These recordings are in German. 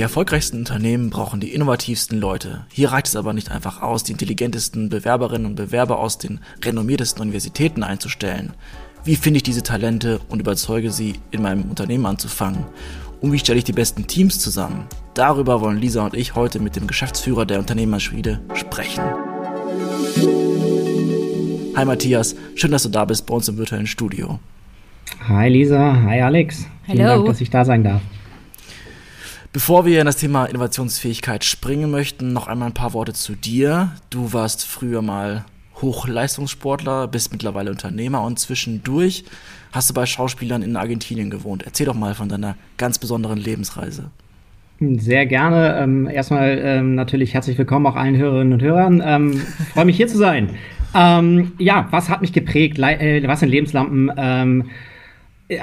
Die erfolgreichsten Unternehmen brauchen die innovativsten Leute. Hier reicht es aber nicht einfach aus, die intelligentesten Bewerberinnen und Bewerber aus den renommiertesten Universitäten einzustellen. Wie finde ich diese Talente und überzeuge sie, in meinem Unternehmen anzufangen? Und wie stelle ich die besten Teams zusammen? Darüber wollen Lisa und ich heute mit dem Geschäftsführer der Unternehmerschmiede sprechen. Hi Matthias, schön, dass du da bist bei uns im virtuellen Studio. Hi Lisa, hi Alex. Hallo. Vielen Dank, dass ich da sein darf. Bevor wir in das Thema Innovationsfähigkeit springen möchten, noch einmal ein paar Worte zu dir. Du warst früher mal Hochleistungssportler, bist mittlerweile Unternehmer und zwischendurch hast du bei Schauspielern in Argentinien gewohnt. Erzähl doch mal von deiner ganz besonderen Lebensreise. Sehr gerne. Ähm, erstmal ähm, natürlich herzlich willkommen auch allen Hörerinnen und Hörern. Ähm, Freue mich hier zu sein. Ähm, ja, was hat mich geprägt? Le äh, was sind Lebenslampen? Ähm,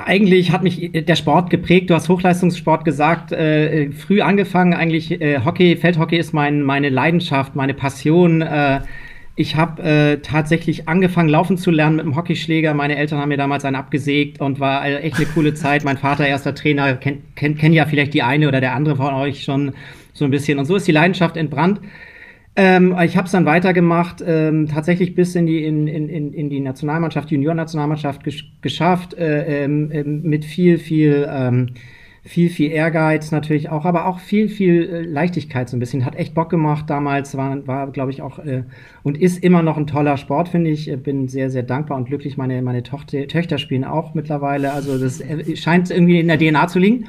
eigentlich hat mich der Sport geprägt. Du hast Hochleistungssport gesagt, äh, früh angefangen. Eigentlich äh, Hockey, Feldhockey ist mein, meine Leidenschaft, meine Passion. Äh, ich habe äh, tatsächlich angefangen, laufen zu lernen mit dem Hockeyschläger. Meine Eltern haben mir damals einen abgesägt und war äh, echt eine coole Zeit. Mein Vater, erster Trainer, kennt kenn, kenn ja vielleicht die eine oder der andere von euch schon so ein bisschen. Und so ist die Leidenschaft entbrannt. Ähm, ich habe es dann weitergemacht, ähm, tatsächlich bis in die, in, in, in die Nationalmannschaft, Junior-Nationalmannschaft gesch geschafft, äh, ähm, ähm mit viel, viel, ähm, viel, viel Ehrgeiz natürlich auch, aber auch viel, viel äh, Leichtigkeit so ein bisschen. Hat echt Bock gemacht damals, war, war glaube ich, auch äh, und ist immer noch ein toller Sport, finde ich. Bin sehr, sehr dankbar und glücklich. Meine, meine Tochter, Töchter spielen auch mittlerweile. Also das äh, scheint irgendwie in der DNA zu liegen.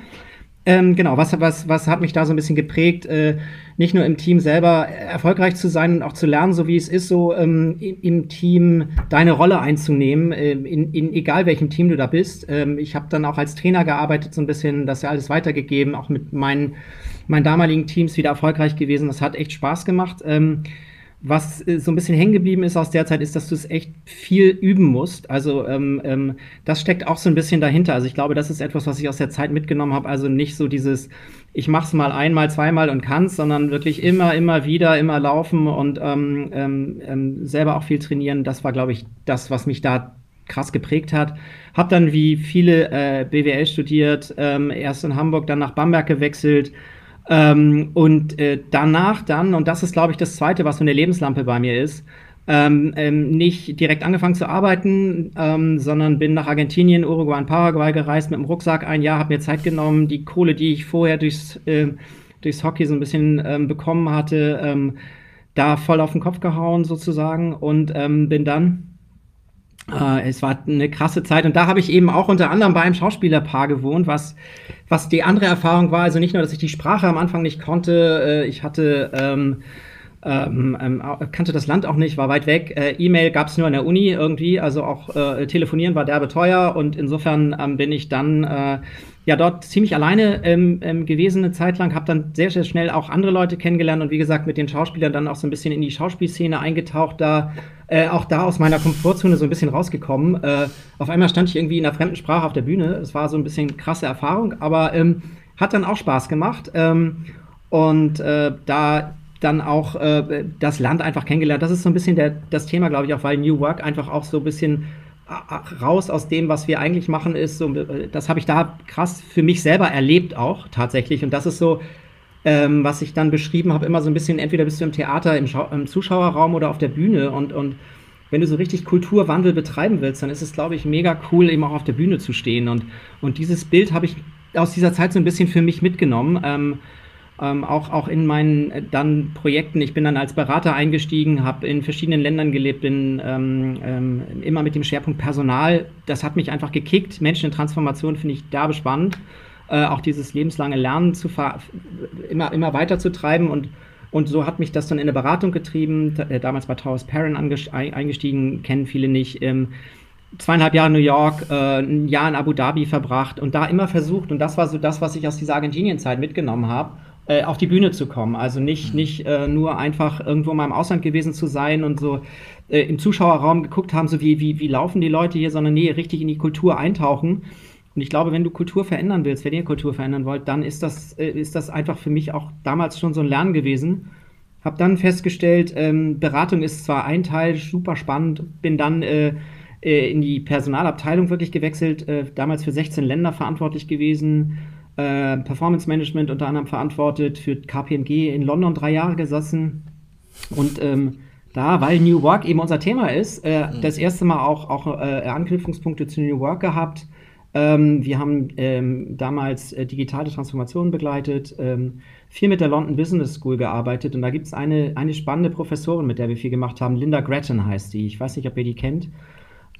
Ähm, genau, was, was, was hat mich da so ein bisschen geprägt? Äh, nicht nur im Team selber erfolgreich zu sein und auch zu lernen, so wie es ist, so ähm, im Team deine Rolle einzunehmen, äh, in, in egal welchem Team du da bist. Ähm, ich habe dann auch als Trainer gearbeitet, so ein bisschen das ja alles weitergegeben, auch mit meinen, meinen damaligen Teams wieder erfolgreich gewesen. Das hat echt Spaß gemacht. Ähm, was so ein bisschen hängen geblieben ist aus der Zeit, ist, dass du es echt viel üben musst. Also ähm, ähm, das steckt auch so ein bisschen dahinter. Also ich glaube, das ist etwas, was ich aus der Zeit mitgenommen habe. Also nicht so dieses, ich mach's mal einmal, zweimal und kann's, sondern wirklich immer, immer wieder, immer laufen und ähm, ähm, ähm selber auch viel trainieren. Das war, glaube ich, das, was mich da krass geprägt hat. Hab dann wie viele äh, BWL studiert, ähm, erst in Hamburg, dann nach Bamberg gewechselt ähm, und äh, danach dann, und das ist, glaube ich, das Zweite, was so eine Lebenslampe bei mir ist, ähm, ähm, nicht direkt angefangen zu arbeiten, ähm, sondern bin nach Argentinien, Uruguay und Paraguay gereist mit dem Rucksack ein Jahr, habe mir Zeit genommen, die Kohle, die ich vorher durchs, äh, durchs Hockey so ein bisschen ähm, bekommen hatte, ähm, da voll auf den Kopf gehauen sozusagen und ähm, bin dann äh, es war eine krasse Zeit und da habe ich eben auch unter anderem bei einem Schauspielerpaar gewohnt, was, was die andere Erfahrung war. Also nicht nur, dass ich die Sprache am Anfang nicht konnte, äh, ich hatte ähm, ähm, ähm, kannte das Land auch nicht, war weit weg. Äh, E-Mail gab es nur an der Uni irgendwie, also auch äh, telefonieren war derbe teuer und insofern ähm, bin ich dann äh, ja dort ziemlich alleine ähm, ähm, gewesen eine Zeit lang, habe dann sehr, sehr schnell auch andere Leute kennengelernt und wie gesagt mit den Schauspielern dann auch so ein bisschen in die Schauspielszene eingetaucht, da äh, auch da aus meiner Komfortzone so ein bisschen rausgekommen. Äh, auf einmal stand ich irgendwie in einer fremden Sprache auf der Bühne. Es war so ein bisschen krasse Erfahrung, aber ähm, hat dann auch Spaß gemacht. Ähm, und äh, da dann auch äh, das Land einfach kennengelernt. Das ist so ein bisschen der, das Thema, glaube ich, auch, weil New Work einfach auch so ein bisschen äh, raus aus dem, was wir eigentlich machen, ist so, äh, das habe ich da krass für mich selber erlebt auch tatsächlich. Und das ist so, ähm, was ich dann beschrieben habe, immer so ein bisschen, entweder bist du im Theater, im, Schau im Zuschauerraum oder auf der Bühne und, und wenn du so richtig Kulturwandel betreiben willst, dann ist es, glaube ich, mega cool, eben auch auf der Bühne zu stehen. Und, und dieses Bild habe ich aus dieser Zeit so ein bisschen für mich mitgenommen. Ähm, ähm, auch, auch in meinen äh, dann Projekten. Ich bin dann als Berater eingestiegen, habe in verschiedenen Ländern gelebt, bin ähm, ähm, immer mit dem Schwerpunkt Personal. Das hat mich einfach gekickt. Menschen in Transformation finde ich derbe spannend. Äh, auch dieses lebenslange Lernen zu immer, immer weiter zu treiben und und so hat mich das dann in eine Beratung getrieben, äh, damals bei Towers Perrin eingestiegen, kennen viele nicht. Ähm, zweieinhalb Jahre in New York, äh, ein Jahr in Abu Dhabi verbracht und da immer versucht, und das war so das, was ich aus dieser Argentinien-Zeit mitgenommen habe, äh, auf die Bühne zu kommen. Also nicht, mhm. nicht äh, nur einfach irgendwo mal im Ausland gewesen zu sein und so im Zuschauerraum geguckt haben, so wie, wie, wie laufen die Leute hier, sondern nee, richtig in die Kultur eintauchen. Und ich glaube, wenn du Kultur verändern willst, wenn ihr Kultur verändern wollt, dann ist das, äh, ist das einfach für mich auch damals schon so ein Lernen gewesen. Hab dann festgestellt, ähm, Beratung ist zwar ein Teil, super spannend, bin dann äh, äh, in die Personalabteilung wirklich gewechselt, damals für 16 Länder verantwortlich gewesen, äh, Performance Management unter anderem verantwortet, für KPMG in London drei Jahre gesessen und ähm, da, weil New Work eben unser Thema ist, äh, mhm. das erste Mal auch, auch äh, Anknüpfungspunkte zu New Work gehabt. Ähm, wir haben ähm, damals äh, digitale Transformationen begleitet, ähm, viel mit der London Business School gearbeitet und da gibt es eine, eine spannende Professorin, mit der wir viel gemacht haben. Linda Gretton heißt die. Ich weiß nicht, ob ihr die kennt.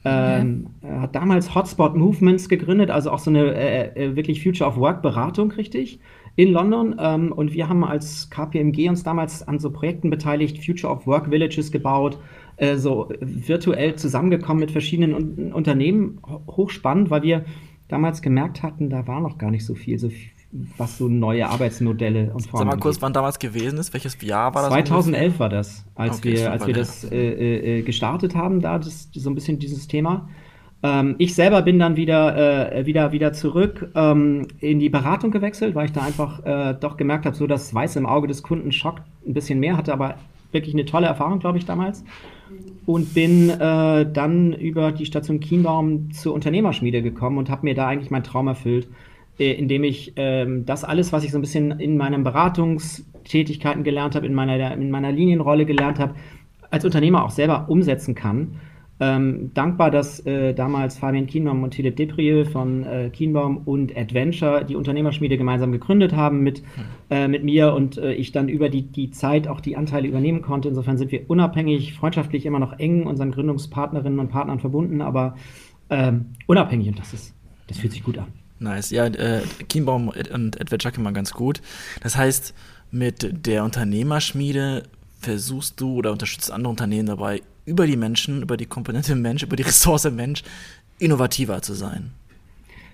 Ähm, hat damals Hotspot Movements gegründet, also auch so eine äh, äh wirklich Future of Work Beratung, richtig, in London. Ähm, und wir haben als KPMG uns damals an so Projekten beteiligt, Future of Work Villages gebaut, äh, so virtuell zusammengekommen mit verschiedenen Un Unternehmen. Hochspannend, weil wir damals gemerkt hatten, da war noch gar nicht so viel, so viel was so neue Arbeitsmodelle und Formen Sag mal kurz, angeht. wann damals gewesen ist? Welches Jahr war das? 2011 ungefähr? war das, als okay, wir, als wir das äh, äh, gestartet haben, da das, so ein bisschen dieses Thema. Ähm, ich selber bin dann wieder, äh, wieder, wieder zurück ähm, in die Beratung gewechselt, weil ich da einfach äh, doch gemerkt habe, so das Weiß im Auge des Kunden schockt ein bisschen mehr, hatte aber wirklich eine tolle Erfahrung, glaube ich, damals. Und bin äh, dann über die Station Kienbaum zur Unternehmerschmiede gekommen und habe mir da eigentlich meinen Traum erfüllt äh, indem ich ähm, das alles, was ich so ein bisschen in meinen Beratungstätigkeiten gelernt habe, in meiner, in meiner Linienrolle gelernt habe, als Unternehmer auch selber umsetzen kann. Ähm, dankbar, dass äh, damals Fabian Kienbaum und Philipp Deprieux von äh, Kienbaum und Adventure die Unternehmerschmiede gemeinsam gegründet haben mit, hm. äh, mit mir und äh, ich dann über die, die Zeit auch die Anteile übernehmen konnte. Insofern sind wir unabhängig, freundschaftlich immer noch eng unseren Gründungspartnerinnen und Partnern verbunden, aber ähm, unabhängig und das ist, das fühlt sich gut an. Nice. Ja, äh, Kienbaum und Edward immer ganz gut. Das heißt, mit der Unternehmerschmiede versuchst du oder unterstützt andere Unternehmen dabei, über die Menschen, über die Komponente Mensch, über die Ressource Mensch innovativer zu sein.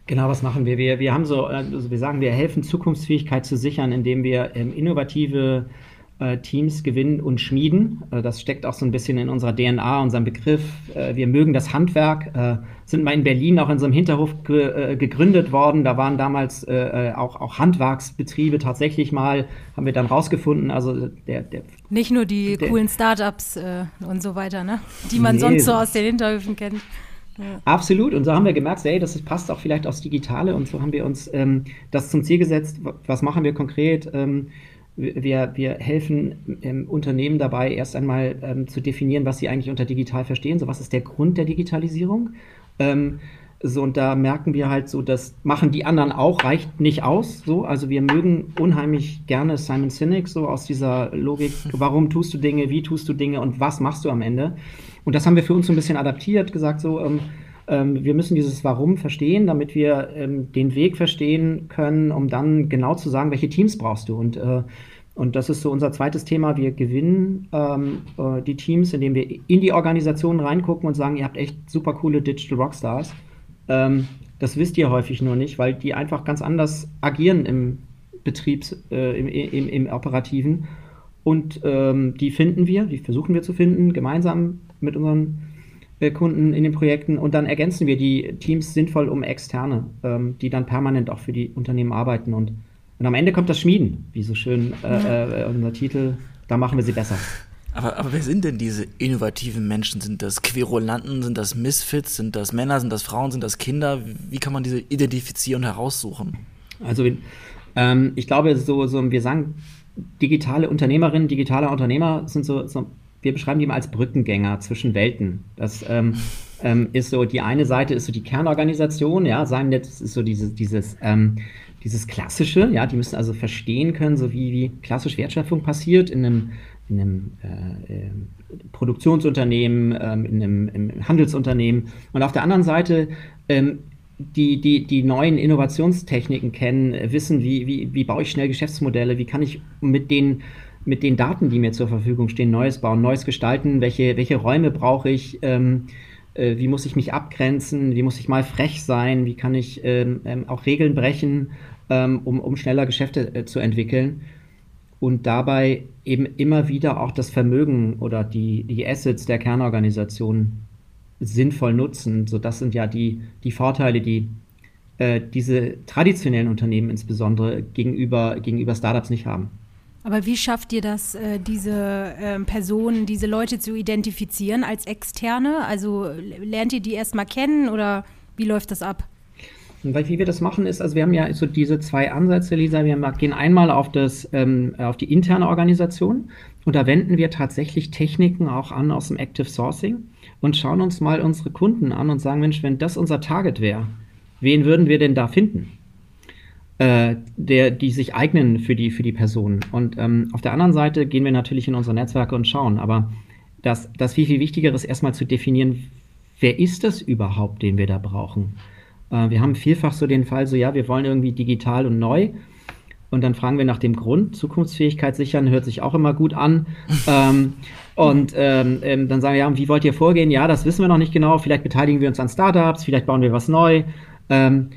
Genau, was machen wir? Wir, wir haben so, also wir sagen, wir helfen Zukunftsfähigkeit zu sichern, indem wir ähm, innovative äh, Teams gewinnen und schmieden. Äh, das steckt auch so ein bisschen in unserer DNA, unserem Begriff. Äh, wir mögen das Handwerk, sind mal in Berlin auch in so einem Hinterhof ge gegründet worden. Da waren damals auch, auch Handwerksbetriebe tatsächlich mal, haben wir dann rausgefunden. Also der, der Nicht nur die der, coolen Startups äh, und so weiter, ne? die man nee, sonst so aus den Hinterhöfen kennt. Ja. Absolut. Und so haben wir gemerkt, hey, das passt auch vielleicht aufs Digitale. Und so haben wir uns ähm, das zum Ziel gesetzt. Was machen wir konkret? Ähm, wir, wir helfen ähm, Unternehmen dabei, erst einmal ähm, zu definieren, was sie eigentlich unter digital verstehen. So, was ist der Grund der Digitalisierung? Ähm, so, und da merken wir halt so, das machen die anderen auch, reicht nicht aus. So, also wir mögen unheimlich gerne Simon Sinek, so aus dieser Logik, warum tust du Dinge, wie tust du Dinge und was machst du am Ende? Und das haben wir für uns so ein bisschen adaptiert, gesagt so, ähm, wir müssen dieses Warum verstehen, damit wir ähm, den Weg verstehen können, um dann genau zu sagen, welche Teams brauchst du. Und, äh, und das ist so unser zweites Thema. Wir gewinnen ähm, äh, die Teams, indem wir in die Organisationen reingucken und sagen, ihr habt echt super coole Digital Rockstars. Ähm, das wisst ihr häufig nur nicht, weil die einfach ganz anders agieren im Betriebs, äh, im, im, im, Operativen. Und ähm, die finden wir, die versuchen wir zu finden, gemeinsam mit unseren Kunden in den Projekten und dann ergänzen wir die Teams sinnvoll um externe, ähm, die dann permanent auch für die Unternehmen arbeiten und, und am Ende kommt das Schmieden, wie so schön äh, äh, unser Titel, da machen wir sie besser. Aber, aber wer sind denn diese innovativen Menschen? Sind das Querulanten, sind das Misfits, sind das Männer, sind das Frauen, sind das Kinder? Wie kann man diese identifizieren und heraussuchen? Also ähm, ich glaube, so, so wir sagen, digitale Unternehmerinnen, digitale Unternehmer sind so, so wir beschreiben die mal als Brückengänger zwischen Welten. Das ähm, ähm, ist so, die eine Seite ist so die Kernorganisation, ja, sein Netz ist so dieses, dieses, ähm, dieses Klassische, ja, die müssen also verstehen können, so wie, wie klassisch Wertschöpfung passiert in einem, in einem äh, äh, Produktionsunternehmen, ähm, in einem, einem, Handelsunternehmen. Und auf der anderen Seite ähm, die, die, die neuen Innovationstechniken kennen, wissen, wie, wie, wie baue ich schnell Geschäftsmodelle, wie kann ich mit den mit den Daten, die mir zur Verfügung stehen, Neues bauen, Neues gestalten, welche, welche Räume brauche ich, ähm, äh, wie muss ich mich abgrenzen, wie muss ich mal frech sein, wie kann ich ähm, ähm, auch Regeln brechen, ähm, um, um schneller Geschäfte äh, zu entwickeln? Und dabei eben immer wieder auch das Vermögen oder die, die Assets der Kernorganisation sinnvoll nutzen. So, das sind ja die, die Vorteile, die äh, diese traditionellen Unternehmen insbesondere gegenüber, gegenüber Startups nicht haben. Aber wie schafft ihr das, äh, diese äh, Personen, diese Leute zu identifizieren als Externe? Also lernt ihr die erstmal kennen oder wie läuft das ab? Weil wie wir das machen ist, also wir haben ja so diese zwei Ansätze, Lisa. Wir gehen einmal auf das, ähm, auf die interne Organisation und da wenden wir tatsächlich Techniken auch an aus dem Active Sourcing und schauen uns mal unsere Kunden an und sagen, Mensch, wenn das unser Target wäre, wen würden wir denn da finden? Äh, der, die sich eignen für die, für die Person. Und ähm, auf der anderen Seite gehen wir natürlich in unsere Netzwerke und schauen. Aber das, das viel, viel Wichtigere ist erstmal zu definieren, wer ist das überhaupt, den wir da brauchen? Äh, wir haben vielfach so den Fall, so ja, wir wollen irgendwie digital und neu. Und dann fragen wir nach dem Grund. Zukunftsfähigkeit sichern hört sich auch immer gut an. ähm, und ähm, ähm, dann sagen wir, ja, wie wollt ihr vorgehen? Ja, das wissen wir noch nicht genau. Vielleicht beteiligen wir uns an Startups, vielleicht bauen wir was neu. Ähm,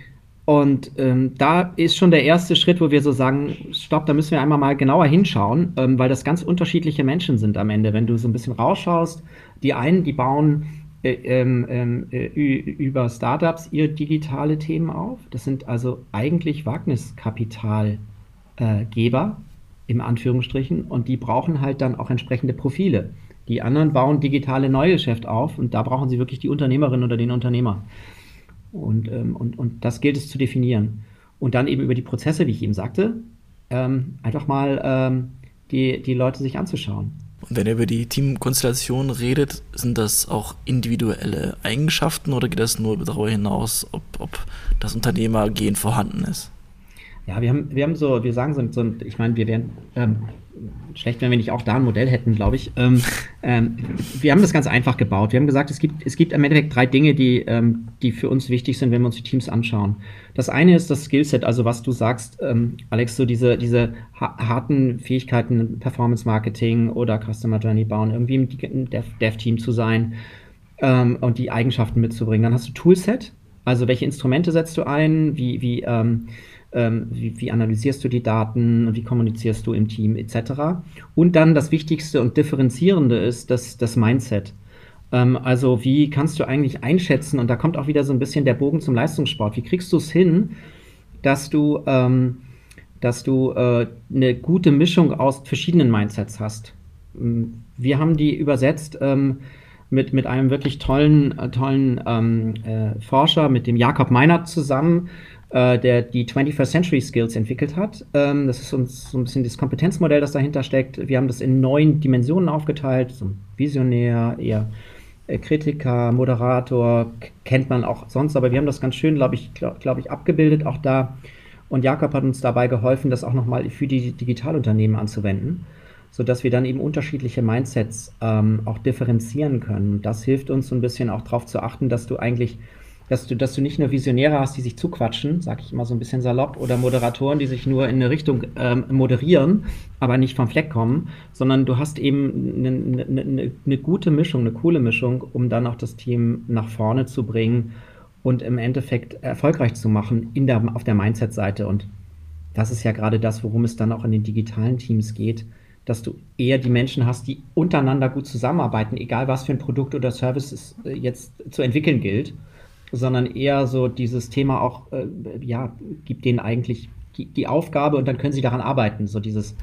und ähm, da ist schon der erste Schritt, wo wir so sagen, stopp, da müssen wir einmal mal genauer hinschauen, ähm, weil das ganz unterschiedliche Menschen sind am Ende. Wenn du so ein bisschen rausschaust, die einen, die bauen äh, ähm, ähm äh, über Startups ihre digitale Themen auf. Das sind also eigentlich Wagniskapitalgeber äh, im Anführungsstrichen und die brauchen halt dann auch entsprechende Profile. Die anderen bauen digitale Neugeschäft auf und da brauchen sie wirklich die Unternehmerin oder den Unternehmer. Und, ähm, und, und das gilt es zu definieren. Und dann eben über die Prozesse, wie ich eben sagte, ähm, einfach mal ähm, die, die Leute sich anzuschauen. Und wenn ihr über die Teamkonstellation redet, sind das auch individuelle Eigenschaften oder geht das nur darüber hinaus, ob, ob das Unternehmergehen vorhanden ist? Ja, wir haben, wir haben so, wir sagen so, so ich meine, wir wären ähm, schlecht, wenn wir nicht auch da ein Modell hätten, glaube ich. Ähm, ähm, wir haben das ganz einfach gebaut. Wir haben gesagt, es gibt, es gibt im Endeffekt drei Dinge, die, ähm, die für uns wichtig sind, wenn wir uns die Teams anschauen. Das eine ist das Skillset, also was du sagst, ähm, Alex, so diese, diese harten Fähigkeiten, Performance Marketing oder Customer Journey bauen, irgendwie im Dev-Team zu sein ähm, und die Eigenschaften mitzubringen. Dann hast du Toolset, also welche Instrumente setzt du ein, wie, wie ähm, wie, wie, analysierst du die Daten, wie kommunizierst du im Team etc. Und dann das Wichtigste und Differenzierende ist das, das Mindset. Ähm, also wie kannst du eigentlich einschätzen, und da kommt auch wieder so ein bisschen der Bogen zum Leistungssport, wie kriegst du es hin, dass du, ähm, dass du äh, eine gute Mischung aus verschiedenen Mindsets hast. Ähm, wir haben die übersetzt ähm, mit, mit einem wirklich tollen, äh, tollen ähm, äh, Forscher, mit dem Jakob Meinert zusammen, äh, der die 21st Century Skills entwickelt hat. Ähm, das ist uns so ein bisschen das Kompetenzmodell, das dahinter steckt. Wir haben das in neun Dimensionen aufgeteilt. So Visionär, eher äh, Kritiker, Moderator, kennt man auch sonst, aber wir haben das ganz schön, glaube ich, glaube glaub ich, abgebildet, auch da. Und Jakob hat uns dabei geholfen, das auch nochmal für die Digitalunternehmen anzuwenden, sodass wir dann eben unterschiedliche Mindsets ähm, auch differenzieren können. Das hilft uns so ein bisschen auch darauf zu achten, dass du eigentlich dass du, dass du nicht nur Visionäre hast, die sich zuquatschen, sag ich immer so ein bisschen salopp, oder Moderatoren, die sich nur in eine Richtung ähm, moderieren, aber nicht vom Fleck kommen, sondern du hast eben eine, eine, eine, gute Mischung, eine coole Mischung, um dann auch das Team nach vorne zu bringen und im Endeffekt erfolgreich zu machen in der, auf der Mindset-Seite. Und das ist ja gerade das, worum es dann auch in den digitalen Teams geht, dass du eher die Menschen hast, die untereinander gut zusammenarbeiten, egal was für ein Produkt oder Service es äh, jetzt zu entwickeln gilt sondern eher so dieses Thema auch, äh, ja, gibt denen eigentlich die, die, Aufgabe und dann können sie daran arbeiten, so dieses,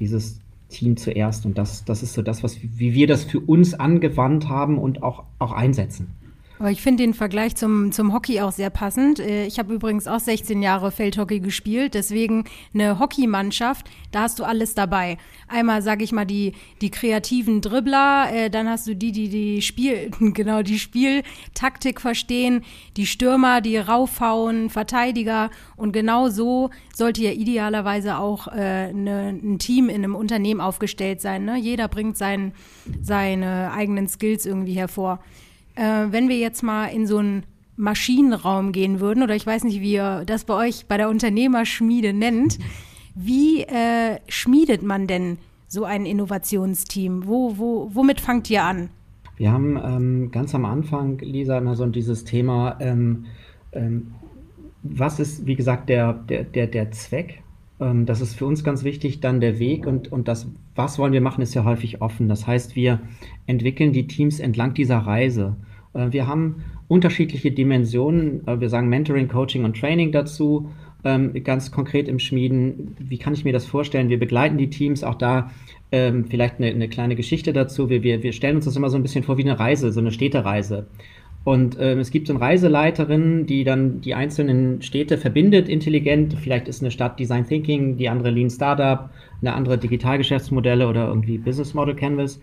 dieses Team zuerst. Und das, das ist so das, was, wie wir das für uns angewandt haben und auch, auch einsetzen. Aber ich finde den Vergleich zum, zum Hockey auch sehr passend. Äh, ich habe übrigens auch 16 Jahre Feldhockey gespielt, deswegen eine Hockeymannschaft, da hast du alles dabei. Einmal, sage ich mal, die, die kreativen Dribbler, äh, dann hast du die, die die Spiel, genau, die Spieltaktik verstehen, die Stürmer, die raufhauen, Verteidiger und genau so sollte ja idealerweise auch äh, ne, ein Team in einem Unternehmen aufgestellt sein. Ne? Jeder bringt sein, seine eigenen Skills irgendwie hervor äh, wenn wir jetzt mal in so einen Maschinenraum gehen würden, oder ich weiß nicht, wie ihr das bei euch bei der Unternehmerschmiede nennt, wie äh, schmiedet man denn so ein Innovationsteam? Wo, wo, womit fangt ihr an? Wir haben ähm, ganz am Anfang, Lisa, immer so dieses Thema, ähm, ähm, was ist, wie gesagt, der, der, der, der Zweck? Ähm, das ist für uns ganz wichtig. Dann der Weg und, und das, was wollen wir machen, ist ja häufig offen. Das heißt, wir entwickeln die Teams entlang dieser Reise. Äh, wir haben unterschiedliche Dimensionen. Äh, wir sagen Mentoring, Coaching und Training dazu. Ähm, ganz konkret im Schmieden, wie kann ich mir das vorstellen? Wir begleiten die Teams auch da. Ähm, vielleicht eine, eine kleine Geschichte dazu. Wir, wir, wir stellen uns das immer so ein bisschen vor wie eine Reise, so eine Städtereise. Und ähm, es gibt so eine Reiseleiterin, die dann die einzelnen Städte verbindet, intelligent. Vielleicht ist eine Stadt Design Thinking, die andere Lean Startup, eine andere Digitalgeschäftsmodelle oder irgendwie Business Model Canvas.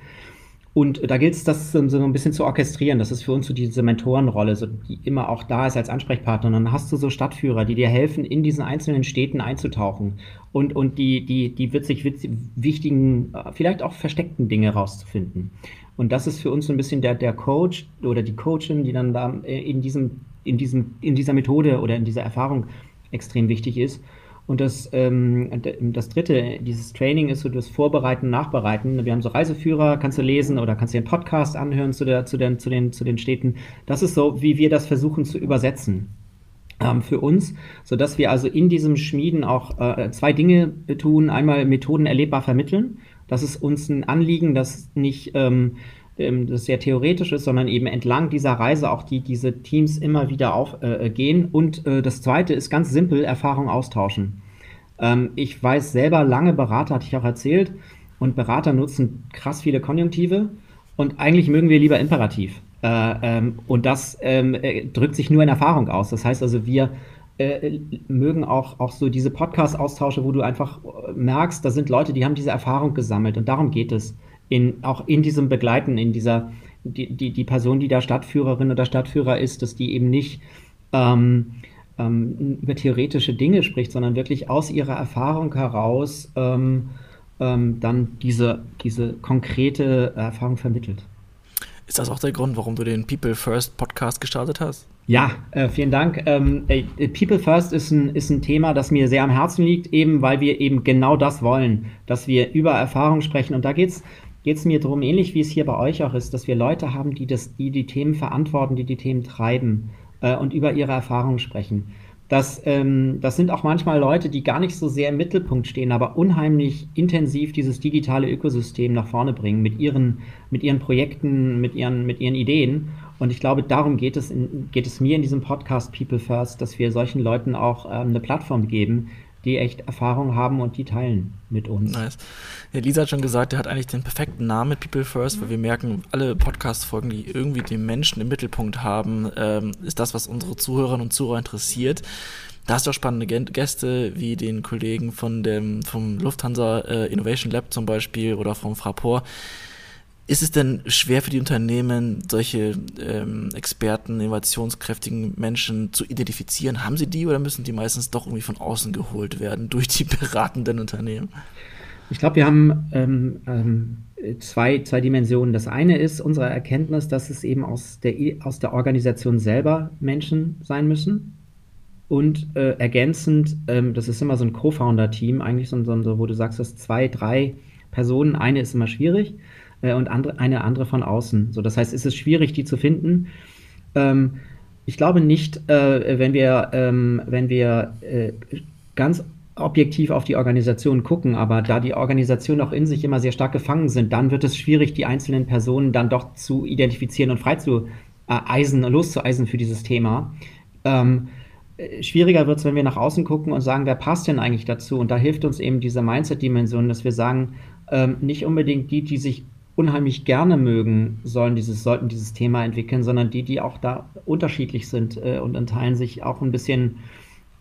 Und da gilt es, das so ein bisschen zu orchestrieren. Das ist für uns so diese Mentorenrolle, so, die immer auch da ist als Ansprechpartner. Und dann hast du so Stadtführer, die dir helfen, in diesen einzelnen Städten einzutauchen und, und die, die, die witzig, witzig, wichtigen, äh, vielleicht auch versteckten Dinge rauszufinden. Und das ist für uns so ein bisschen der, der Coach oder die Coachin, die dann da äh, in, diesem, in, diesem, in dieser Methode oder in dieser Erfahrung extrem wichtig ist. Und das, ähm, das dritte, dieses Training ist so das Vorbereiten, Nachbereiten. Wir haben so Reiseführer, kannst du lesen oder kannst dir einen Podcast anhören zu, der, zu, den, zu, den, zu den Städten. Das ist so, wie wir das versuchen zu übersetzen ähm, für uns, sodass wir also in diesem Schmieden auch äh, zwei Dinge tun. Einmal Methoden erlebbar vermitteln. Das ist uns ein Anliegen, das nicht ähm, ähm, das sehr theoretisch ist, sondern eben entlang dieser Reise auch die diese Teams immer wieder aufgehen. Äh, und äh, das Zweite ist ganz simpel, Erfahrung austauschen. Ähm, ich weiß selber, lange Berater, hatte ich auch erzählt, und Berater nutzen krass viele Konjunktive und eigentlich mögen wir lieber imperativ. Äh, ähm, und das ähm, äh, drückt sich nur in Erfahrung aus. Das heißt also, wir äh, mögen auch, auch so diese Podcast-Austausche, wo du einfach äh, merkst, da sind Leute, die haben diese Erfahrung gesammelt und darum geht es in, auch in diesem Begleiten, in dieser, die, die, die Person, die da Stadtführerin oder Stadtführer ist, dass die eben nicht ähm, ähm, über theoretische Dinge spricht, sondern wirklich aus ihrer Erfahrung heraus ähm, ähm dann diese, diese konkrete Erfahrung vermittelt. Ist das auch der Grund, warum du den People First Podcast gestartet hast? Ja, äh, vielen Dank. Ähm, äh, People First ist ein, ist ein Thema, das mir sehr am Herzen liegt, eben weil wir eben genau das wollen, dass wir über Erfahrung sprechen. Und da geht es mir darum, ähnlich wie es hier bei euch auch ist, dass wir Leute haben, die das, die, die Themen verantworten, die die Themen treiben äh, und über ihre Erfahrungen sprechen. Das, ähm, das sind auch manchmal Leute, die gar nicht so sehr im Mittelpunkt stehen, aber unheimlich intensiv dieses digitale Ökosystem nach vorne bringen mit ihren, mit ihren Projekten, mit ihren, mit ihren Ideen. Und ich glaube, darum geht es, in, geht es mir in diesem Podcast People First, dass wir solchen Leuten auch ähm, eine Plattform geben, die echt Erfahrung haben und die teilen mit uns. Nice. Ja, Lisa hat schon gesagt, der hat eigentlich den perfekten Namen mit People First, weil wir merken, alle Podcast-Folgen, die irgendwie den Menschen im Mittelpunkt haben, ähm, ist das, was unsere Zuhörerinnen und Zuhörer interessiert. Da hast du auch spannende Gäste, wie den Kollegen von dem, vom Lufthansa äh, Innovation Lab zum Beispiel oder vom Fraport, ist es denn schwer für die Unternehmen, solche ähm, Experten, innovationskräftigen Menschen zu identifizieren? Haben sie die oder müssen die meistens doch irgendwie von außen geholt werden durch die beratenden Unternehmen? Ich glaube, wir haben ähm, ähm, zwei, zwei Dimensionen. Das eine ist unsere Erkenntnis, dass es eben aus der, aus der Organisation selber Menschen sein müssen. Und äh, ergänzend, ähm, das ist immer so ein Co-Founder-Team, eigentlich so, so, wo du sagst, dass zwei, drei Personen, eine ist immer schwierig äh, und andere, eine andere von außen. So, das heißt, es ist schwierig, die zu finden. Ähm, ich glaube nicht, äh, wenn wir, ähm, wenn wir äh, ganz objektiv auf die Organisation gucken, aber da die Organisationen auch in sich immer sehr stark gefangen sind, dann wird es schwierig, die einzelnen Personen dann doch zu identifizieren und frei zu äh, eisen, loszueisen für dieses Thema. Ähm, äh, schwieriger wird es, wenn wir nach außen gucken und sagen, wer passt denn eigentlich dazu? Und da hilft uns eben diese Mindset-Dimension, dass wir sagen, ähm, nicht unbedingt die, die sich unheimlich gerne mögen, sollen dieses, sollten dieses Thema entwickeln, sondern die, die auch da unterschiedlich sind äh, und in Teilen sich auch ein bisschen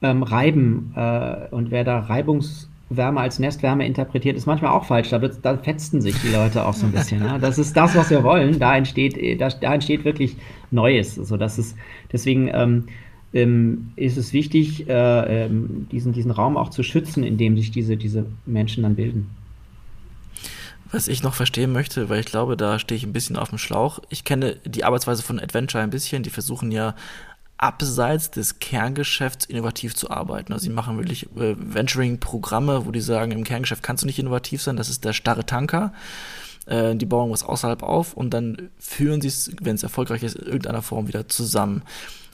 ähm, reiben. Äh, und wer da Reibungswärme als Nestwärme interpretiert, ist manchmal auch falsch. Da, wird, da fetzen sich die Leute auch so ein bisschen. ja. Das ist das, was wir wollen. Da entsteht, äh, da, da entsteht wirklich Neues. Also das ist, deswegen ähm, ähm, ist es wichtig, äh, ähm, diesen, diesen Raum auch zu schützen, in dem sich diese, diese Menschen dann bilden. Was ich noch verstehen möchte, weil ich glaube, da stehe ich ein bisschen auf dem Schlauch. Ich kenne die Arbeitsweise von Adventure ein bisschen. Die versuchen ja abseits des Kerngeschäfts innovativ zu arbeiten. Also sie machen wirklich äh, Venturing-Programme, wo die sagen, im Kerngeschäft kannst du nicht innovativ sein, das ist der starre Tanker. Äh, die bauen was außerhalb auf und dann führen sie es, wenn es erfolgreich ist, in irgendeiner Form wieder zusammen.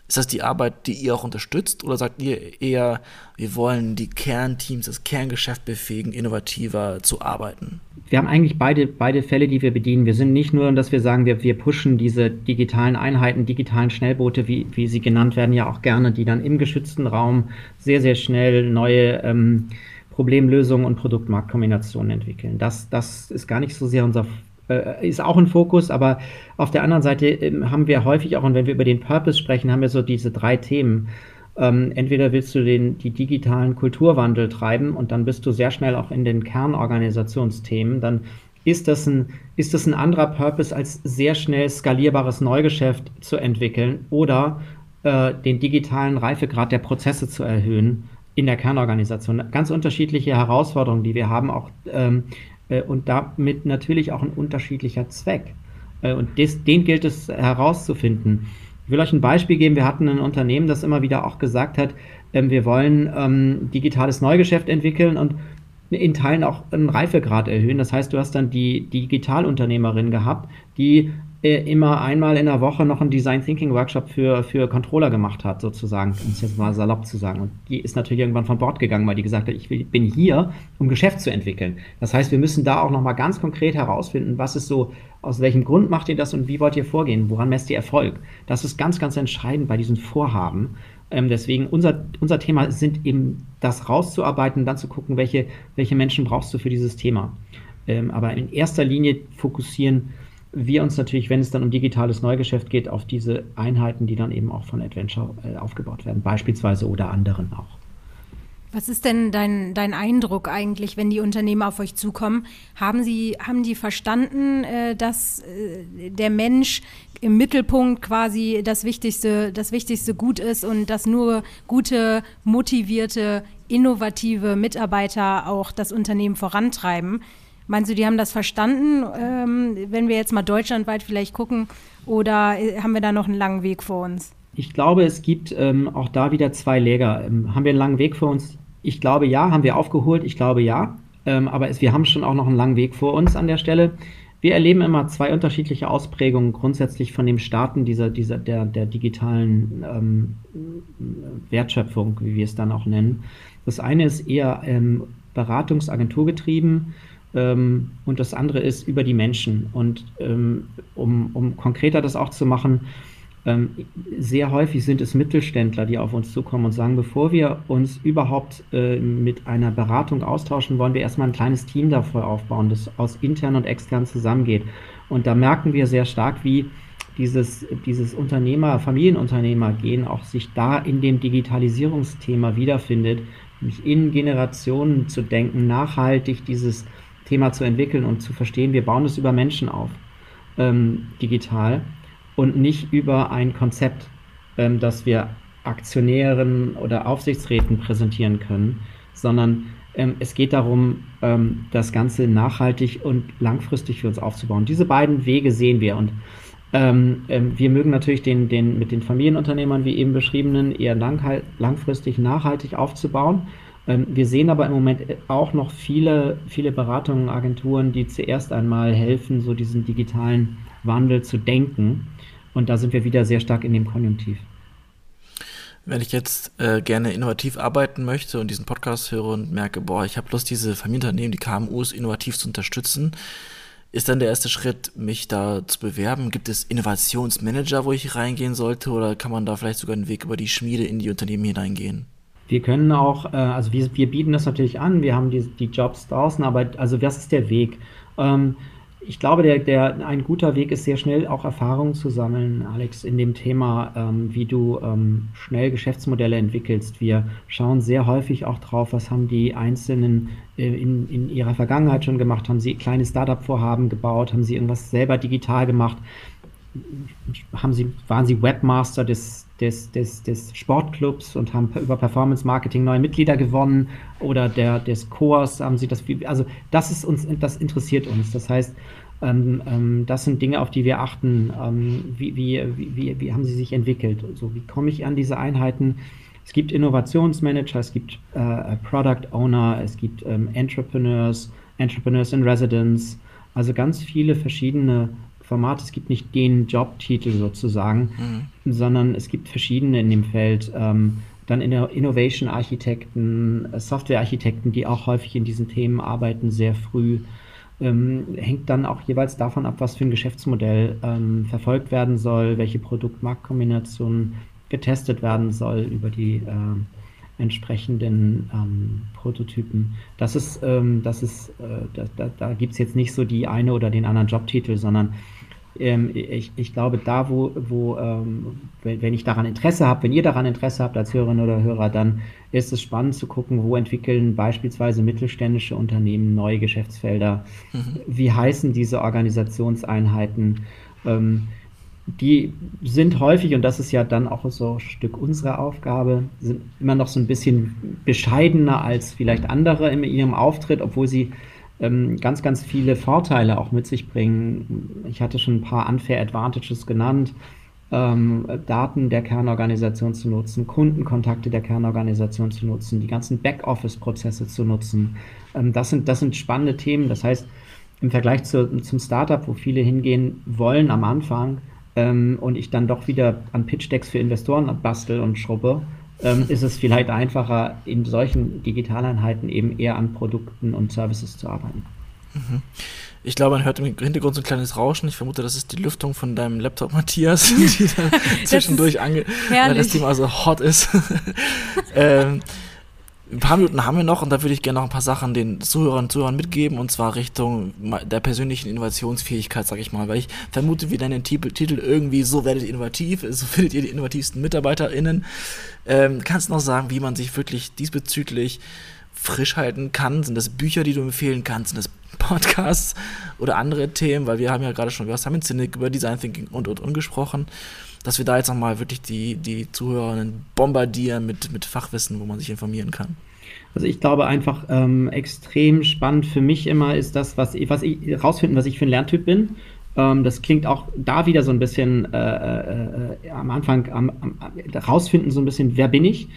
Ist das die Arbeit, die ihr auch unterstützt oder sagt ihr eher, wir wollen die Kernteams, das Kerngeschäft befähigen, innovativer zu arbeiten? Wir haben eigentlich beide, beide Fälle, die wir bedienen. Wir sind nicht nur, dass wir sagen, wir, wir pushen diese digitalen Einheiten, digitalen Schnellboote, wie, wie sie genannt werden, ja auch gerne, die dann im geschützten Raum sehr, sehr schnell neue ähm, Problemlösungen und Produktmarktkombinationen entwickeln. Das, das ist gar nicht so sehr unser äh, ist auch ein Fokus, aber auf der anderen Seite äh, haben wir häufig auch, und wenn wir über den Purpose sprechen, haben wir so diese drei Themen. Ähm, entweder willst du den, die digitalen Kulturwandel treiben und dann bist du sehr schnell auch in den Kernorganisationsthemen. Dann ist das ein, ist das ein anderer Purpose, als sehr schnell skalierbares Neugeschäft zu entwickeln oder äh, den digitalen Reifegrad der Prozesse zu erhöhen in der Kernorganisation. Ganz unterschiedliche Herausforderungen, die wir haben, auch ähm, äh, und damit natürlich auch ein unterschiedlicher Zweck. Äh, und des, den gilt es herauszufinden. Ich will euch ein Beispiel geben. Wir hatten ein Unternehmen, das immer wieder auch gesagt hat, ähm, wir wollen ähm, digitales Neugeschäft entwickeln und in Teilen auch einen Reifegrad erhöhen. Das heißt, du hast dann die Digitalunternehmerin gehabt, die äh, immer einmal in der Woche noch einen Design Thinking Workshop für, für Controller gemacht hat, sozusagen, um es jetzt mal salopp zu sagen. Und die ist natürlich irgendwann von Bord gegangen, weil die gesagt hat, ich bin hier, um Geschäft zu entwickeln. Das heißt, wir müssen da auch nochmal ganz konkret herausfinden, was ist so, aus welchem Grund macht ihr das und wie wollt ihr vorgehen? Woran messt ihr Erfolg? Das ist ganz, ganz entscheidend bei diesen Vorhaben. Ähm, deswegen unser, unser Thema sind eben das rauszuarbeiten, dann zu gucken, welche, welche Menschen brauchst du für dieses Thema. Ähm, aber in erster Linie fokussieren wir uns natürlich, wenn es dann um digitales Neugeschäft geht, auf diese Einheiten, die dann eben auch von Adventure äh, aufgebaut werden, beispielsweise oder anderen auch. Was ist denn dein, dein Eindruck eigentlich, wenn die Unternehmen auf euch zukommen? Haben, sie, haben die verstanden, äh, dass äh, der Mensch im Mittelpunkt quasi das wichtigste, das wichtigste Gut ist und dass nur gute, motivierte, innovative Mitarbeiter auch das Unternehmen vorantreiben? Meinst du, die haben das verstanden, ähm, wenn wir jetzt mal deutschlandweit vielleicht gucken, oder äh, haben wir da noch einen langen Weg vor uns? Ich glaube, es gibt ähm, auch da wieder zwei Läger. Ähm, haben wir einen langen Weg vor uns? Ich glaube ja. Haben wir aufgeholt? Ich glaube ja. Ähm, aber es, wir haben schon auch noch einen langen Weg vor uns an der Stelle. Wir erleben immer zwei unterschiedliche Ausprägungen grundsätzlich von dem Starten dieser, dieser, der, der digitalen ähm, Wertschöpfung, wie wir es dann auch nennen. Das eine ist eher ähm, beratungsagenturgetrieben ähm, und das andere ist über die Menschen. Und ähm, um, um konkreter das auch zu machen, ähm, sehr häufig sind es Mittelständler, die auf uns zukommen und sagen, bevor wir uns überhaupt äh, mit einer Beratung austauschen, wollen wir erstmal ein kleines Team dafür aufbauen, das aus intern und extern zusammengeht. Und da merken wir sehr stark, wie dieses, dieses Unternehmer, Familienunternehmer-Gehen auch sich da in dem Digitalisierungsthema wiederfindet, nämlich in Generationen zu denken, nachhaltig dieses Thema zu entwickeln und zu verstehen, wir bauen es über Menschen auf, ähm, digital und nicht über ein Konzept, ähm, das wir Aktionären oder Aufsichtsräten präsentieren können, sondern ähm, es geht darum, ähm, das Ganze nachhaltig und langfristig für uns aufzubauen. Diese beiden Wege sehen wir und ähm, ähm, wir mögen natürlich den, den mit den Familienunternehmern, wie eben beschriebenen, eher lang, langfristig nachhaltig aufzubauen wir sehen aber im Moment auch noch viele, viele Beratungen, Agenturen, die zuerst einmal helfen, so diesen digitalen Wandel zu denken. Und da sind wir wieder sehr stark in dem Konjunktiv. Wenn ich jetzt äh, gerne innovativ arbeiten möchte und diesen Podcast höre und merke, boah, ich habe Lust, diese Familienunternehmen, die KMUs innovativ zu unterstützen, ist dann der erste Schritt, mich da zu bewerben? Gibt es Innovationsmanager, wo ich reingehen sollte oder kann man da vielleicht sogar einen Weg über die Schmiede in die Unternehmen hineingehen? Wir können auch, äh, also wir, wir bieten das natürlich an, wir haben die, die Jobs draußen, aber also was ist der Weg? Ähm, ich glaube, der, der, ein guter Weg ist sehr schnell auch Erfahrungen zu sammeln, Alex, in dem Thema, ähm, wie du ähm, schnell Geschäftsmodelle entwickelst. Wir schauen sehr häufig auch drauf, was haben die Einzelnen äh, in, in ihrer Vergangenheit schon gemacht. Haben sie kleine Startup-Vorhaben gebaut? Haben sie irgendwas selber digital gemacht? Haben sie, waren sie Webmaster des, des, des, des Sportclubs und haben über Performance Marketing neue Mitglieder gewonnen oder der, des Chors haben sie das, also das ist uns, das interessiert uns. Das heißt, ähm, ähm, das sind Dinge, auf die wir achten. Ähm, wie, wie, wie, wie haben sie sich entwickelt? So, wie komme ich an diese Einheiten? Es gibt Innovationsmanager, es gibt äh, Product Owner, es gibt ähm, Entrepreneurs, Entrepreneurs in Residence, also ganz viele verschiedene Format. Es gibt nicht den Jobtitel sozusagen, mhm. sondern es gibt verschiedene in dem Feld. Ähm, dann in der Innovation Architekten, äh, Software Architekten, die auch häufig in diesen Themen arbeiten, sehr früh. Ähm, hängt dann auch jeweils davon ab, was für ein Geschäftsmodell ähm, verfolgt werden soll, welche Produkt-Markt-Kombination getestet werden soll über die, äh, entsprechenden ähm, Prototypen. Das ist, ähm, das ist, äh, da, da, da gibt es jetzt nicht so die eine oder den anderen Jobtitel, sondern ähm, ich, ich glaube, da, wo, wo ähm, wenn, wenn ich daran Interesse habe, wenn ihr daran Interesse habt als Hörerinnen oder Hörer, dann ist es spannend zu gucken, wo entwickeln beispielsweise mittelständische Unternehmen neue Geschäftsfelder. Mhm. Wie heißen diese Organisationseinheiten? Ähm, die sind häufig, und das ist ja dann auch so ein Stück unserer Aufgabe, sind immer noch so ein bisschen bescheidener als vielleicht andere in ihrem Auftritt, obwohl sie ähm, ganz, ganz viele Vorteile auch mit sich bringen. Ich hatte schon ein paar Unfair Advantages genannt. Ähm, Daten der Kernorganisation zu nutzen, Kundenkontakte der Kernorganisation zu nutzen, die ganzen Backoffice-Prozesse zu nutzen. Ähm, das, sind, das sind spannende Themen. Das heißt, im Vergleich zu, zum Startup, wo viele hingehen wollen am Anfang, ähm, und ich dann doch wieder an Pitch-Decks für Investoren bastel und schrubbe, ähm, ist es vielleicht einfacher, in solchen Digitaleinheiten eben eher an Produkten und Services zu arbeiten. Mhm. Ich glaube, man hört im Hintergrund so ein kleines Rauschen. Ich vermute, das ist die Lüftung von deinem Laptop, Matthias, die da zwischendurch ange, weil das Thema so hot ist. ähm, ein paar Minuten haben wir noch und da würde ich gerne noch ein paar Sachen den Zuhörern und Zuhörern mitgeben und zwar Richtung der persönlichen Innovationsfähigkeit, sag ich mal, weil ich vermute, wir nennen Titel irgendwie so werdet ihr innovativ, so findet ihr die innovativsten MitarbeiterInnen. Ähm, kannst du noch sagen, wie man sich wirklich diesbezüglich frisch halten kann? Sind das Bücher, die du empfehlen kannst? Sind das Podcasts oder andere Themen? Weil wir haben ja gerade schon über Simon Sinek, über Design Thinking und und und gesprochen dass wir da jetzt nochmal wirklich die, die Zuhörerinnen bombardieren mit, mit Fachwissen, wo man sich informieren kann. Also ich glaube einfach ähm, extrem spannend für mich immer ist das, was, was ich rausfinden, was ich für ein Lerntyp bin. Ähm, das klingt auch da wieder so ein bisschen äh, äh, äh am Anfang am, am, rausfinden, so ein bisschen, wer bin ich?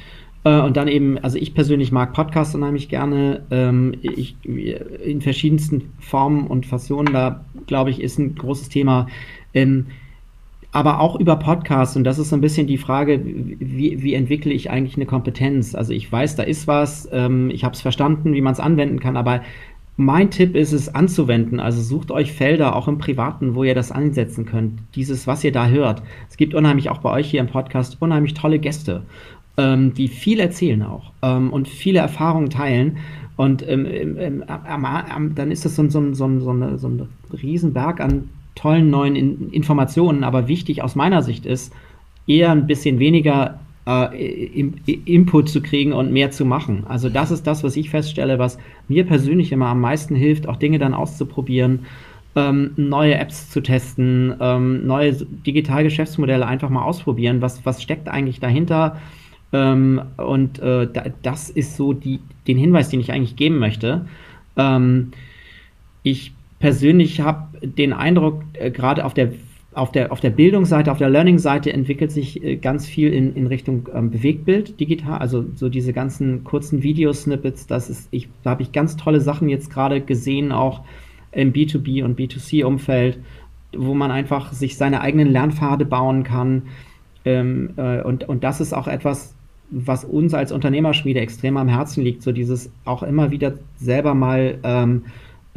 Äh, und dann eben, also ich persönlich mag Podcasts unheimlich gerne. Ähm, ich, in verschiedensten Formen und Fassionen, da glaube ich, ist ein großes Thema. Ähm, aber auch über Podcasts. Und das ist so ein bisschen die Frage, wie, wie entwickle ich eigentlich eine Kompetenz? Also ich weiß, da ist was, ähm, ich habe es verstanden, wie man es anwenden kann, aber mein Tipp ist es anzuwenden. Also sucht euch Felder, auch im Privaten, wo ihr das einsetzen könnt. Dieses, was ihr da hört. Es gibt unheimlich auch bei euch hier im Podcast unheimlich tolle Gäste, ähm, die viel erzählen auch ähm, und viele Erfahrungen teilen. Und ähm, ähm, ähm, dann ist das so, so, so, so, so ein Riesenberg an tollen neuen In Informationen, aber wichtig aus meiner Sicht ist, eher ein bisschen weniger äh, Input zu kriegen und mehr zu machen. Also das ist das, was ich feststelle, was mir persönlich immer am meisten hilft, auch Dinge dann auszuprobieren, ähm, neue Apps zu testen, ähm, neue Digitalgeschäftsmodelle einfach mal ausprobieren. Was, was steckt eigentlich dahinter? Ähm, und äh, da, das ist so die, den Hinweis, den ich eigentlich geben möchte. Ähm, ich persönlich habe den Eindruck, äh, gerade auf der auf der, auf der Bildungsseite, auf der Learning-Seite entwickelt sich äh, ganz viel in, in Richtung ähm, Bewegtbild digital, also so diese ganzen kurzen Videosnippets, das ist, ich, da habe ich ganz tolle Sachen jetzt gerade gesehen, auch im B2B und B2C-Umfeld, wo man einfach sich seine eigenen Lernpfade bauen kann. Ähm, äh, und, und das ist auch etwas, was uns als Unternehmerschmiede extrem am Herzen liegt, so dieses auch immer wieder selber mal ähm,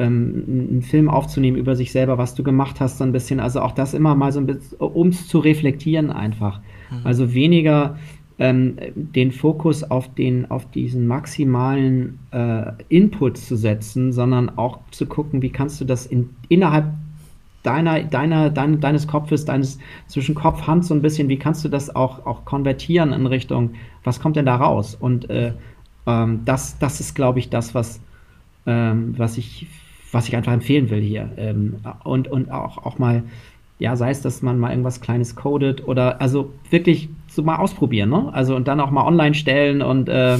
ähm, einen Film aufzunehmen über sich selber, was du gemacht hast, so ein bisschen. Also auch das immer mal so ein bisschen, um es zu reflektieren einfach. Mhm. Also weniger ähm, den Fokus auf den, auf diesen maximalen äh, Input zu setzen, sondern auch zu gucken, wie kannst du das in, innerhalb deiner, deiner, dein, deines Kopfes, deines zwischen Kopf, Hand so ein bisschen, wie kannst du das auch, auch konvertieren in Richtung, was kommt denn da raus? Und äh, ähm, das, das ist, glaube ich, das, was, ähm, was ich was ich einfach empfehlen will hier. Ähm, und, und auch, auch mal, ja, sei es, dass man mal irgendwas Kleines codet oder also wirklich so mal ausprobieren, ne? Also und dann auch mal online stellen und äh,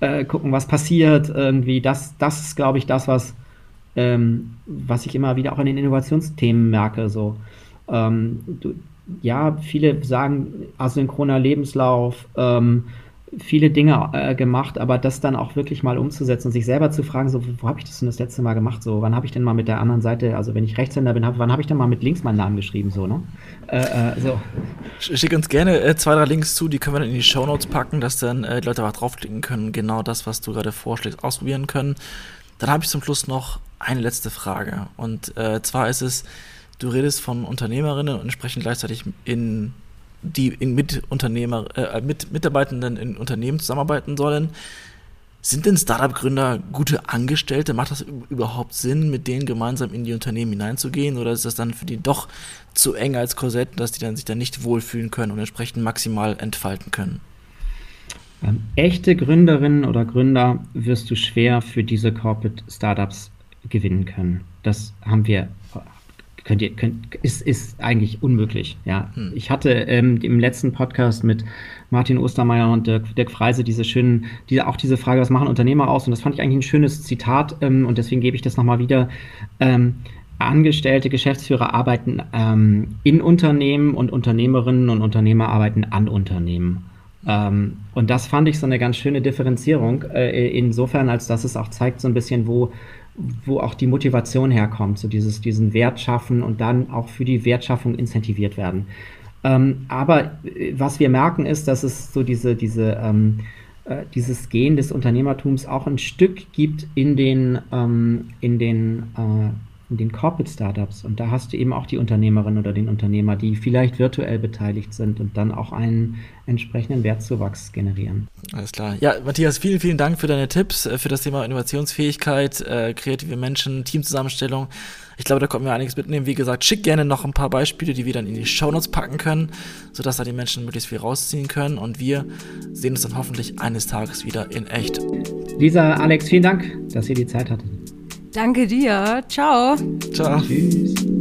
äh, gucken, was passiert. Irgendwie, das, das ist, glaube ich, das, was, ähm, was ich immer wieder auch in den Innovationsthemen merke. So. Ähm, du, ja, viele sagen asynchroner Lebenslauf, ähm, viele Dinge äh, gemacht, aber das dann auch wirklich mal umzusetzen und sich selber zu fragen, so, wo habe ich das denn das letzte Mal gemacht? So, wann habe ich denn mal mit der anderen Seite, also wenn ich Rechtshänder bin, hab, wann habe ich denn mal mit links meinen Namen geschrieben? So, ne? Äh, äh, so. Schick uns gerne äh, zwei, drei Links zu, die können wir dann in die Show Notes packen, dass dann äh, die Leute auch draufklicken können, genau das, was du gerade vorschlägst, ausprobieren können. Dann habe ich zum Schluss noch eine letzte Frage. Und äh, zwar ist es, du redest von Unternehmerinnen und sprechen gleichzeitig in die in mit Unternehmer, äh, mit Mitarbeitenden in Unternehmen zusammenarbeiten sollen. Sind denn Startup-Gründer gute Angestellte? Macht das überhaupt Sinn, mit denen gemeinsam in die Unternehmen hineinzugehen? Oder ist das dann für die doch zu eng als Korsett, dass die dann sich dann nicht wohlfühlen können und entsprechend maximal entfalten können? Ähm, echte Gründerinnen oder Gründer wirst du schwer für diese Corporate Startups gewinnen können. Das haben wir könnt ihr, könnt, ist, ist eigentlich unmöglich. Ja, hm. ich hatte ähm, im letzten Podcast mit Martin Ostermeier und Dirk, Dirk Freise diese schönen, diese, auch diese Frage, was machen Unternehmer aus? Und das fand ich eigentlich ein schönes Zitat ähm, und deswegen gebe ich das nochmal wieder. Ähm, Angestellte Geschäftsführer arbeiten ähm, in Unternehmen und Unternehmerinnen und Unternehmer arbeiten an Unternehmen. Ähm, und das fand ich so eine ganz schöne Differenzierung, äh, insofern, als dass es auch zeigt so ein bisschen, wo, wo auch die Motivation herkommt, so dieses, diesen Wert schaffen und dann auch für die Wertschaffung incentiviert werden. Ähm, aber äh, was wir merken ist, dass es so diese, diese, ähm, äh, dieses Gen des Unternehmertums auch ein Stück gibt in den, ähm, in den äh, den Corporate Startups. Und da hast du eben auch die Unternehmerin oder den Unternehmer, die vielleicht virtuell beteiligt sind und dann auch einen entsprechenden Wertzuwachs generieren. Alles klar. Ja, Matthias, vielen, vielen Dank für deine Tipps, äh, für das Thema Innovationsfähigkeit, äh, kreative Menschen, Teamzusammenstellung. Ich glaube, da konnten wir einiges mitnehmen. Wie gesagt, schick gerne noch ein paar Beispiele, die wir dann in die Shownotes packen können, sodass da die Menschen möglichst viel rausziehen können. Und wir sehen uns dann hoffentlich eines Tages wieder in echt. Lisa, Alex, vielen Dank, dass ihr die Zeit hattet. Danke dir. Ciao. Ciao. Tschüss.